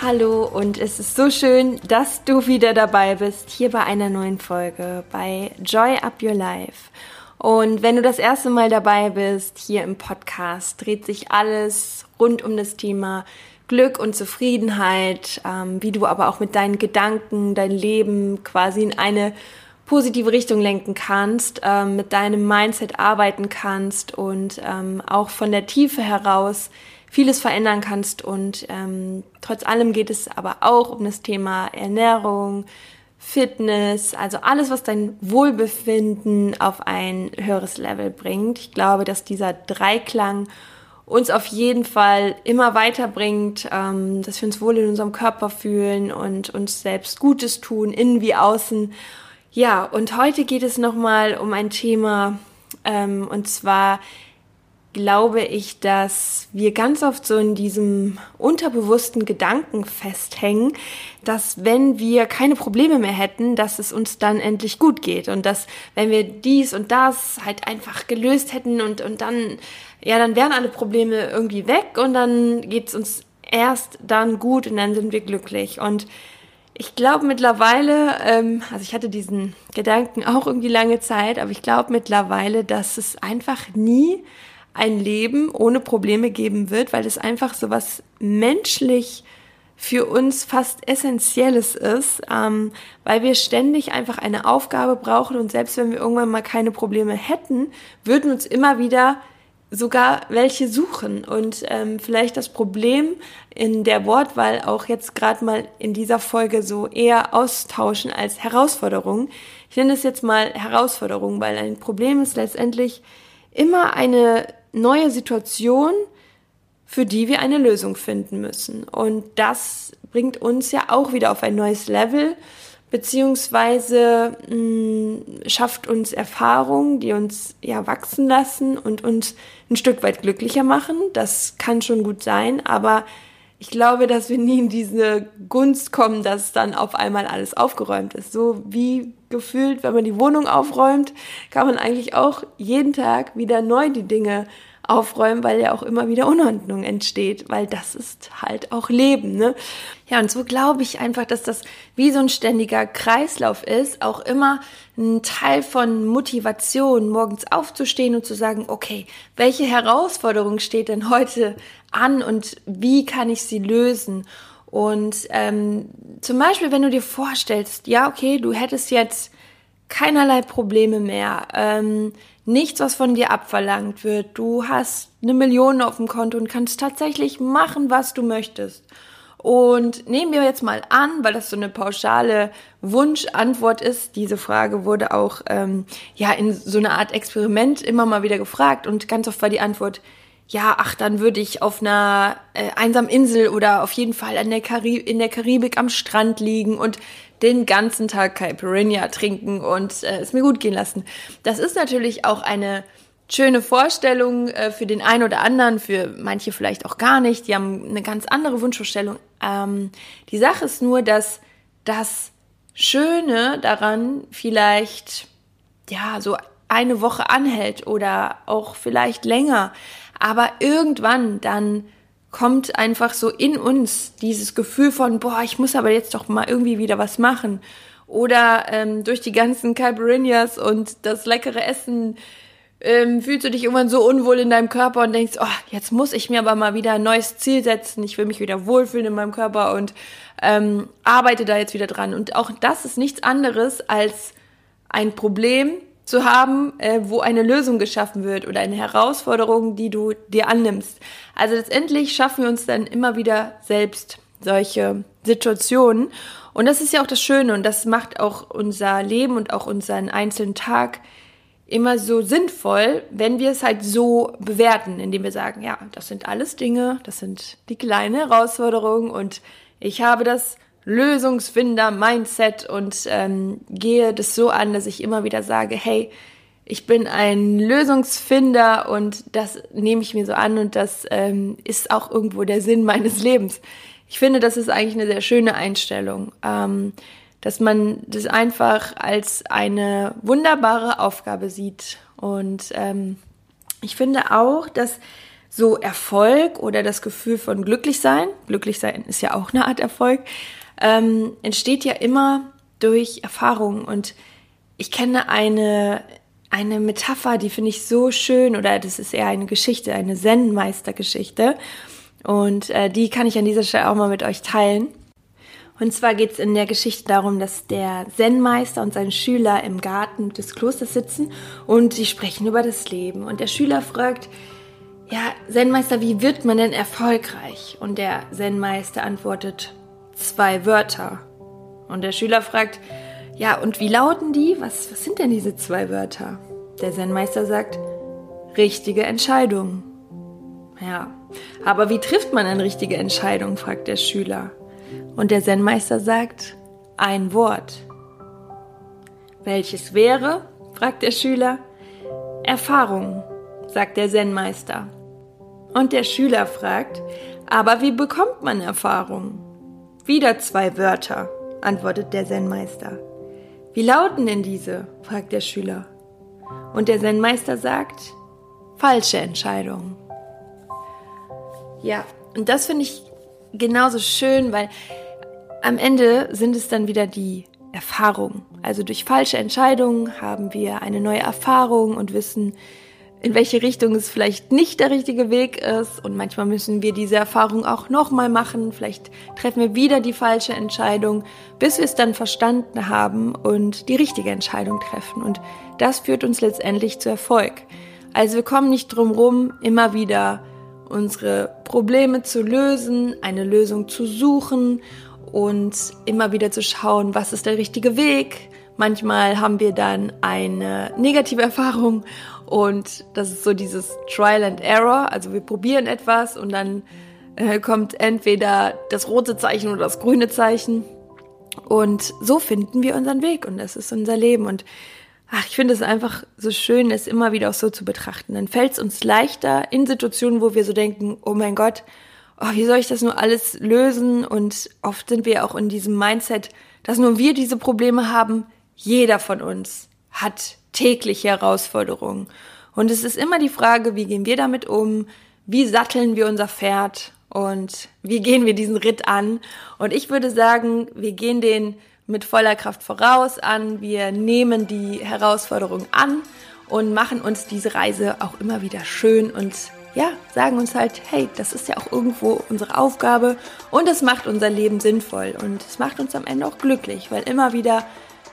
Hallo und es ist so schön, dass du wieder dabei bist, hier bei einer neuen Folge bei Joy Up Your Life. Und wenn du das erste Mal dabei bist, hier im Podcast, dreht sich alles rund um das Thema Glück und Zufriedenheit, ähm, wie du aber auch mit deinen Gedanken dein Leben quasi in eine positive Richtung lenken kannst, ähm, mit deinem Mindset arbeiten kannst und ähm, auch von der Tiefe heraus vieles verändern kannst. Und ähm, trotz allem geht es aber auch um das Thema Ernährung, Fitness, also alles, was dein Wohlbefinden auf ein höheres Level bringt. Ich glaube, dass dieser Dreiklang uns auf jeden Fall immer weiterbringt, ähm, dass wir uns wohl in unserem Körper fühlen und uns selbst Gutes tun, innen wie außen. Ja, und heute geht es nochmal um ein Thema, ähm, und zwar glaube ich, dass wir ganz oft so in diesem unterbewussten Gedanken festhängen, dass wenn wir keine Probleme mehr hätten, dass es uns dann endlich gut geht und dass wenn wir dies und das halt einfach gelöst hätten und, und dann, ja, dann wären alle Probleme irgendwie weg und dann geht es uns erst dann gut und dann sind wir glücklich. Und ich glaube mittlerweile, ähm, also ich hatte diesen Gedanken auch irgendwie lange Zeit, aber ich glaube mittlerweile, dass es einfach nie ein Leben ohne Probleme geben wird, weil es einfach so was menschlich für uns fast Essentielles ist, ähm, weil wir ständig einfach eine Aufgabe brauchen und selbst wenn wir irgendwann mal keine Probleme hätten, würden uns immer wieder sogar welche suchen und ähm, vielleicht das Problem in der Wortwahl auch jetzt gerade mal in dieser Folge so eher austauschen als Herausforderung. Ich nenne es jetzt mal Herausforderung, weil ein Problem ist letztendlich immer eine neue Situation, für die wir eine Lösung finden müssen. Und das bringt uns ja auch wieder auf ein neues Level, beziehungsweise mh, mm, schafft uns Erfahrungen, die uns ja wachsen lassen und uns ein Stück weit glücklicher machen. Das kann schon gut sein, aber ich glaube, dass wir nie in diese Gunst kommen, dass dann auf einmal alles aufgeräumt ist. So wie gefühlt, wenn man die Wohnung aufräumt, kann man eigentlich auch jeden Tag wieder neu die Dinge aufräumen, weil ja auch immer wieder Unordnung entsteht, weil das ist halt auch Leben, ne? Ja, und so glaube ich einfach, dass das wie so ein ständiger Kreislauf ist, auch immer ein Teil von Motivation, morgens aufzustehen und zu sagen, okay, welche Herausforderung steht denn heute an und wie kann ich sie lösen? Und ähm, zum Beispiel, wenn du dir vorstellst, ja, okay, du hättest jetzt keinerlei Probleme mehr, ähm, nichts, was von dir abverlangt wird. Du hast eine Million auf dem Konto und kannst tatsächlich machen, was du möchtest. Und nehmen wir jetzt mal an, weil das so eine pauschale Wunschantwort ist. Diese Frage wurde auch ähm, ja in so einer Art Experiment immer mal wieder gefragt und ganz oft war die Antwort ja, ach, dann würde ich auf einer äh, einsamen Insel oder auf jeden Fall in der, Karib in der Karibik am Strand liegen und den ganzen Tag Caipirinha trinken und äh, es mir gut gehen lassen. Das ist natürlich auch eine schöne Vorstellung äh, für den einen oder anderen, für manche vielleicht auch gar nicht. Die haben eine ganz andere Wunschvorstellung. Ähm, die Sache ist nur, dass das Schöne daran vielleicht ja so eine Woche anhält oder auch vielleicht länger, aber irgendwann dann kommt einfach so in uns dieses Gefühl von, boah, ich muss aber jetzt doch mal irgendwie wieder was machen. Oder ähm, durch die ganzen Caipirinhas und das leckere Essen ähm, fühlst du dich irgendwann so unwohl in deinem Körper und denkst, oh, jetzt muss ich mir aber mal wieder ein neues Ziel setzen. Ich will mich wieder wohlfühlen in meinem Körper und ähm, arbeite da jetzt wieder dran. Und auch das ist nichts anderes als ein Problem, zu haben, äh, wo eine Lösung geschaffen wird oder eine Herausforderung, die du dir annimmst. Also letztendlich schaffen wir uns dann immer wieder selbst solche Situationen. Und das ist ja auch das Schöne und das macht auch unser Leben und auch unseren einzelnen Tag immer so sinnvoll, wenn wir es halt so bewerten, indem wir sagen, ja, das sind alles Dinge, das sind die kleinen Herausforderungen und Ich habe das Lösungsfinder-Mindset und ähm, gehe das so an, dass ich immer wieder sage, hey, ich bin ein Lösungsfinder und das nehme ich mir so an und das ähm, ist auch irgendwo der Sinn meines Lebens. Ich finde, das ist eigentlich eine sehr schöne Einstellung, ähm, dass man das einfach als eine wunderbare Aufgabe sieht. Und ähm, ich finde auch, dass so Erfolg oder das Gefühl von glücklich sein, glücklich sein ist ja auch eine Art Erfolg, ähm, entsteht ja immer durch Erfahrung. Und ich kenne eine eine Metapher, die finde ich so schön, oder das ist eher eine Geschichte, eine Zen-Meister-Geschichte. Und äh, die kann ich an dieser Stelle auch mal mit euch teilen. Und zwar geht es in der Geschichte darum, dass der Zen-Meister und sein Schüler im Garten des Klosters sitzen und sie sprechen über das Leben. Und der Schüler fragt, ja, Zen-Meister, wie wird man denn erfolgreich? Und der Zen-Meister antwortet, zwei Wörter. Und der Schüler fragt, ja, und wie lauten die? Was, was sind denn diese zwei Wörter? Der Zen-Meister sagt, richtige Entscheidung. Ja, aber wie trifft man eine richtige Entscheidung? fragt der Schüler. Und der Zen-Meister sagt, ein Wort. Welches wäre? fragt der Schüler. Erfahrung, sagt der Zen-Meister. Und der Schüler fragt, aber wie bekommt man Erfahrung? Wieder zwei Wörter, antwortet der Zen-Meister. Wie lauten denn diese? fragt der Schüler. Und der Zen-Meister sagt, falsche Entscheidung. Ja, und das finde ich genauso schön, weil am Ende sind es dann wieder die Erfahrungen. Also durch falsche Entscheidungen haben wir eine neue Erfahrung und wissen, in welche Richtung es vielleicht nicht der richtige Weg ist. Und manchmal müssen wir diese Erfahrung auch nochmal machen. Vielleicht treffen wir wieder die falsche Entscheidung, bis wir es dann verstanden haben und die richtige Entscheidung treffen. Und das führt uns letztendlich zu Erfolg. Also wir kommen nicht drum rum, immer wieder unsere Probleme zu lösen, eine Lösung zu suchen und immer wieder zu schauen, was ist der richtige Weg. Manchmal haben wir dann eine negative Erfahrung und das ist so dieses Trial and Error. Also wir probieren etwas und dann äh, kommt entweder das rote Zeichen oder das grüne Zeichen. Und so finden wir unseren Weg und das ist unser Leben. Und ach, ich finde es einfach so schön, es immer wieder auch so zu betrachten. Dann fällt es uns leichter in Situationen, wo wir so denken, oh mein Gott, oh, wie soll ich das nur alles lösen? Und oft sind wir auch in diesem Mindset, dass nur wir diese Probleme haben. Jeder von uns hat tägliche Herausforderungen. Und es ist immer die Frage, wie gehen wir damit um? Wie satteln wir unser Pferd? Und wie gehen wir diesen Ritt an? Und ich würde sagen, wir gehen den mit voller Kraft voraus an. Wir nehmen die Herausforderung an und machen uns diese Reise auch immer wieder schön und ja, sagen uns halt, hey, das ist ja auch irgendwo unsere Aufgabe und es macht unser Leben sinnvoll und es macht uns am Ende auch glücklich, weil immer wieder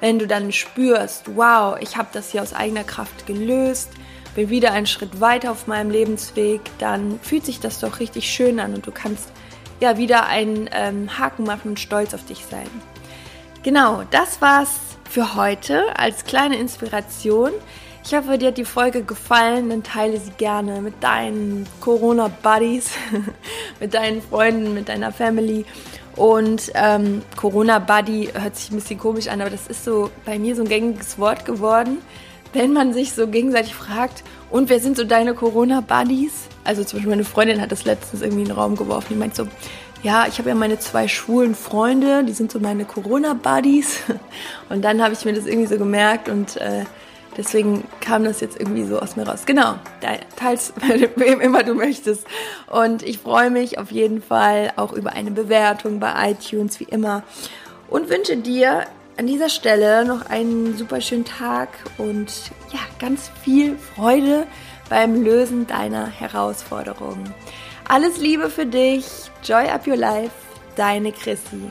wenn du dann spürst, wow, ich habe das hier aus eigener Kraft gelöst, bin wieder einen Schritt weiter auf meinem Lebensweg, dann fühlt sich das doch richtig schön an und du kannst ja wieder einen ähm, Haken machen und stolz auf dich sein. Genau, das war's für heute als kleine Inspiration. Ich hoffe, dir hat die Folge gefallen. Dann teile sie gerne mit deinen Corona-Buddies, mit deinen Freunden, mit deiner Family. Und ähm, Corona Buddy hört sich ein bisschen komisch an, aber das ist so bei mir so ein gängiges Wort geworden, wenn man sich so gegenseitig fragt, und wer sind so deine Corona Buddies? Also zum Beispiel meine Freundin hat das letztens irgendwie in den Raum geworfen. Die meint so, ja, ich habe ja meine zwei schwulen Freunde, die sind so meine Corona Buddies. Und dann habe ich mir das irgendwie so gemerkt und äh, Deswegen kam das jetzt irgendwie so aus mir raus. Genau, teils wem immer du möchtest. Und ich freue mich auf jeden Fall auch über eine Bewertung bei iTunes, wie immer. Und wünsche dir an dieser Stelle noch einen super schönen Tag und ja, ganz viel Freude beim Lösen deiner Herausforderungen. Alles Liebe für dich. Joy up your life. Deine Chrissy.